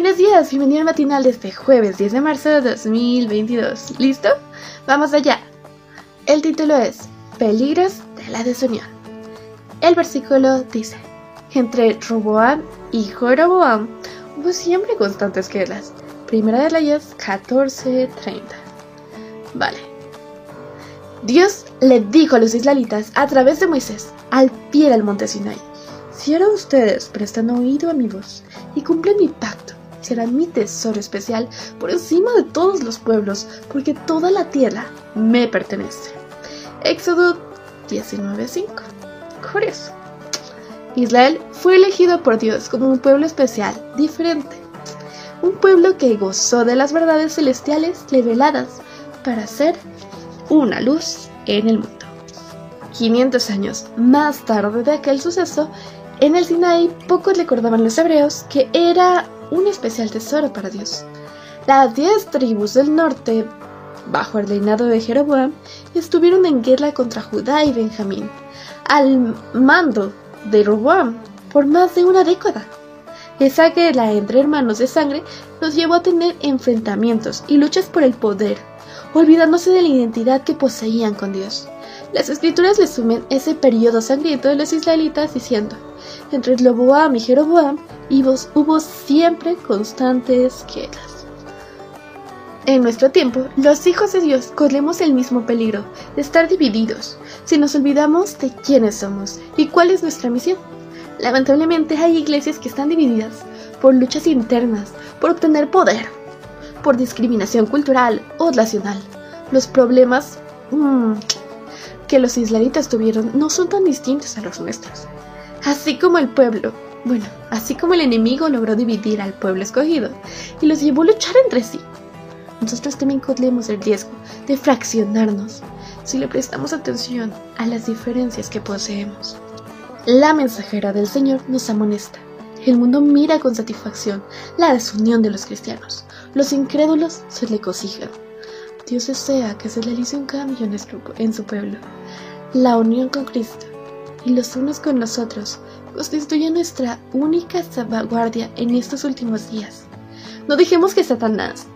Buenos días, bienvenido al matinal de este jueves 10 de marzo de 2022. ¿Listo? Vamos allá. El título es Peligros de la desunión. El versículo dice, entre Roboam y Joroboam hubo siempre constantes guerras. Primera de Reyes 14:30. Vale. Dios le dijo a los israelitas a través de Moisés, al pie del monte Sinai, si ahora ustedes prestan oído a mi voz y cumplen mi pacto, serán mi tesoro especial por encima de todos los pueblos, porque toda la tierra me pertenece. Éxodo 19:5. Curioso. Israel fue elegido por Dios como un pueblo especial, diferente. Un pueblo que gozó de las verdades celestiales reveladas para ser una luz en el mundo. 500 años más tarde de aquel suceso, en el Sinai pocos recordaban los hebreos que era un especial tesoro para Dios. Las diez tribus del norte, bajo el reinado de Jeroboam, estuvieron en guerra contra Judá y Benjamín, al mando de Roboam, por más de una década. Esa guerra entre hermanos de sangre los llevó a tener enfrentamientos y luchas por el poder, olvidándose de la identidad que poseían con Dios. Las escrituras le sumen ese periodo sangriento de los israelitas diciendo, entre Loboam y Jeroboam hubo siempre constantes guerras. En nuestro tiempo, los hijos de Dios corremos el mismo peligro de estar divididos si nos olvidamos de quiénes somos y cuál es nuestra misión. Lamentablemente hay iglesias que están divididas por luchas internas, por obtener poder, por discriminación cultural o nacional. Los problemas mmm, que los israelitas tuvieron no son tan distintos a los nuestros. Así como el pueblo, bueno, así como el enemigo logró dividir al pueblo escogido y los llevó a luchar entre sí, nosotros también corremos el riesgo de fraccionarnos si le prestamos atención a las diferencias que poseemos. La mensajera del Señor nos amonesta. El mundo mira con satisfacción la desunión de los cristianos. Los incrédulos se le cosijan. Dios desea que se realice un cambio en, su pueblo. La unión con Cristo y los unos con nosotros constituye nuestra única salvaguardia en estos últimos días. No dejemos que Satanás,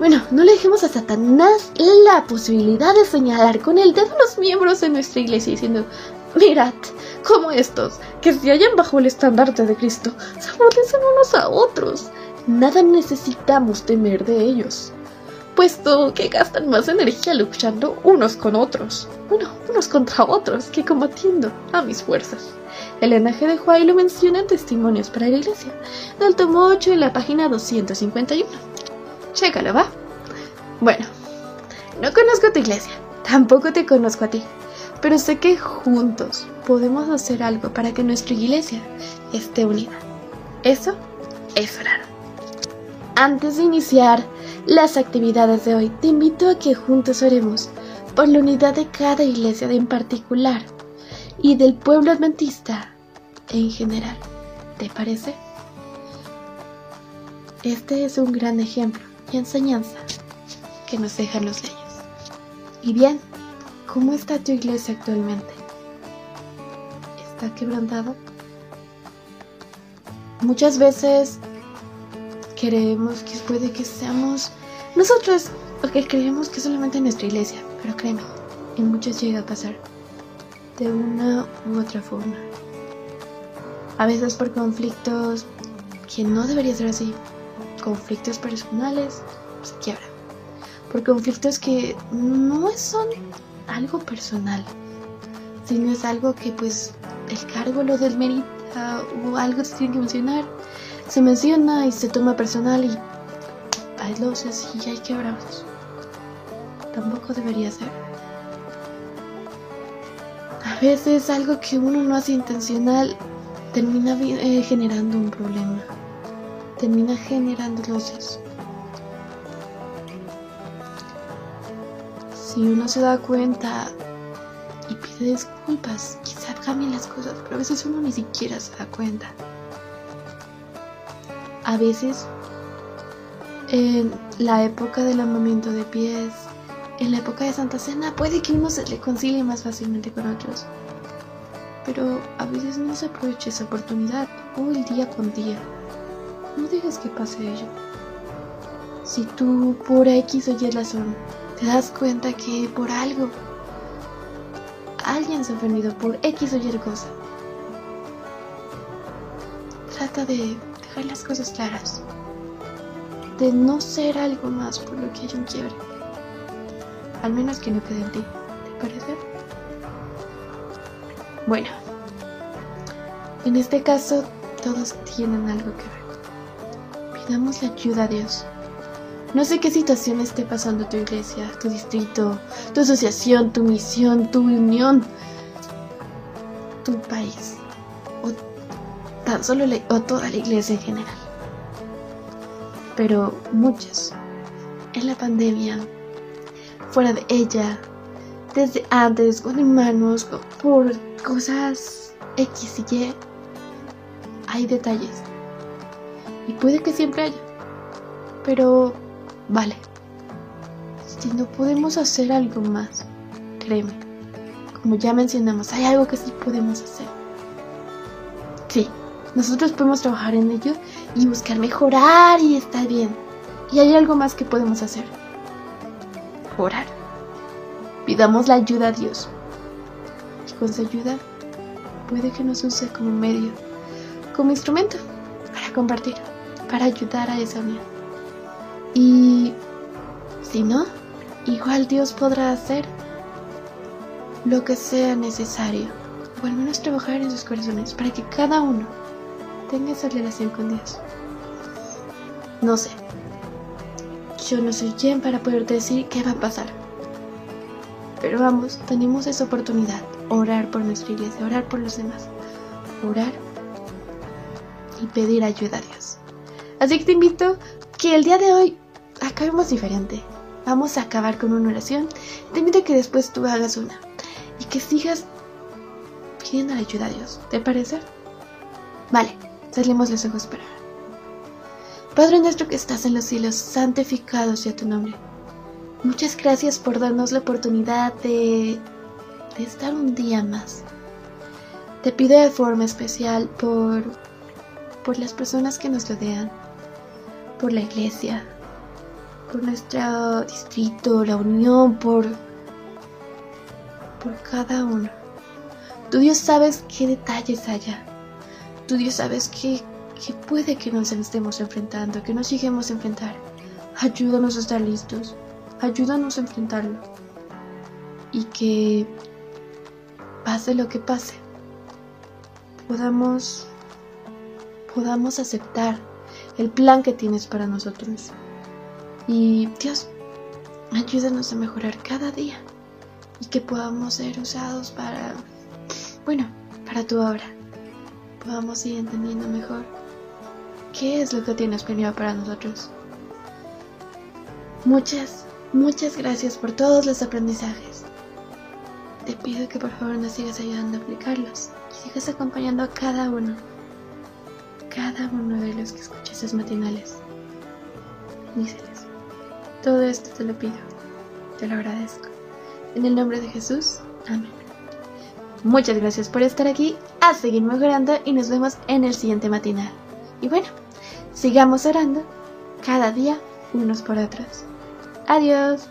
bueno, no le dejemos a Satanás la posibilidad de señalar con el dedo a los miembros de nuestra iglesia diciendo, mirad, como estos, que se hallan bajo el estandarte de Cristo, se amortecen unos a otros. Nada necesitamos temer de ellos puesto que gastan más energía luchando unos con otros, bueno, unos contra otros, que combatiendo a mis fuerzas. El linaje de Juárez lo menciona en Testimonios para la Iglesia, del tomo 8 en la página 251. Chécalo, ¿va? Bueno, no conozco tu iglesia, tampoco te conozco a ti, pero sé que juntos podemos hacer algo para que nuestra iglesia esté unida. Eso es orar. Antes de iniciar las actividades de hoy, te invito a que juntos oremos por la unidad de cada iglesia en particular y del pueblo adventista en general. ¿Te parece? Este es un gran ejemplo y enseñanza que nos dejan los leyes. Y bien, ¿cómo está tu iglesia actualmente? ¿Está quebrantado? Muchas veces Queremos que puede que seamos nosotros, porque creemos que solamente en nuestra iglesia, pero créeme, en muchos llega a pasar de una u otra forma. A veces por conflictos que no debería ser así, conflictos personales, se quiebra. Por conflictos que no son algo personal, sino es algo que pues el cargo lo desmerita o algo se tiene que mencionar se menciona y se toma personal y hay luces y hay quebrados. Tampoco debería ser. A veces algo que uno no hace intencional termina eh, generando un problema. Termina generando luces. Si uno se da cuenta y pide disculpas, quizá cambien las cosas, pero a veces uno ni siquiera se da cuenta. A veces, en la época del amamiento de pies, en la época de Santa Cena, puede que uno se reconcilie más fácilmente con otros. Pero a veces no se aprovecha esa oportunidad, el día con día. no dejes que pase ello. Si tú por X o Y razón te das cuenta que por algo alguien se ha ofendido por X o Y cosa, trata de dejar las cosas claras, de no ser algo más por lo que hay un quiebre, al menos que no quede en ti, ¿te parece? Bueno, en este caso todos tienen algo que ver. Pidamos la ayuda a Dios. No sé qué situación esté pasando tu iglesia, tu distrito, tu asociación, tu misión, tu unión, tu país, o tan solo o toda la iglesia en general. Pero muchos, en la pandemia, fuera de ella, desde antes, con hermanos, por cosas X y Y, hay detalles. Y puede que siempre haya. Pero, vale. Si no podemos hacer algo más, créeme. Como ya mencionamos, hay algo que sí podemos hacer. Nosotros podemos trabajar en ello y buscar mejorar y estar bien. Y hay algo más que podemos hacer. Orar. Pidamos la ayuda a Dios. Y con su ayuda puede que nos use como medio como instrumento para compartir, para ayudar a esa unión. Y si no, igual Dios podrá hacer lo que sea necesario, o al menos trabajar en sus corazones para que cada uno tenga esa relación con Dios. No sé, yo no soy quien para poder decir qué va a pasar. Pero vamos, tenemos esa oportunidad, orar por nuestra iglesia, orar por los demás, orar y pedir ayuda a Dios. Así que te invito que el día de hoy acabemos diferente. Vamos a acabar con una oración. Te invito a que después tú hagas una y que sigas pidiendo la ayuda a Dios. ¿Te parece? Vale, salimos los ojos para Padre nuestro que estás en los cielos, santificado sea tu nombre. Muchas gracias por darnos la oportunidad de, de estar un día más. Te pido de forma especial por por las personas que nos rodean, por la iglesia, por nuestro distrito, la unión, por, por cada uno. Tú Dios sabes qué detalles haya. Tú Dios sabes qué puede que nos estemos enfrentando, que nos lleguemos a enfrentar. Ayúdanos a estar listos. Ayúdanos a enfrentarlo. Y que pase lo que pase, podamos podamos aceptar el plan que tienes para nosotros. Y Dios, ayúdanos a mejorar cada día y que podamos ser usados para, bueno, para tu obra. Podamos ir entendiendo mejor qué es lo que tienes planeado para nosotros. Muchas, muchas gracias por todos los aprendizajes. Te pido que por favor nos sigas ayudando a aplicarlos y sigas acompañando a cada uno cada uno de los que escucha esas matinales. Bendíceles. Todo esto te lo pido, te lo agradezco. En el nombre de Jesús, amén. Muchas gracias por estar aquí, a seguir mejorando y nos vemos en el siguiente matinal. Y bueno, sigamos orando cada día unos por otros. Adiós.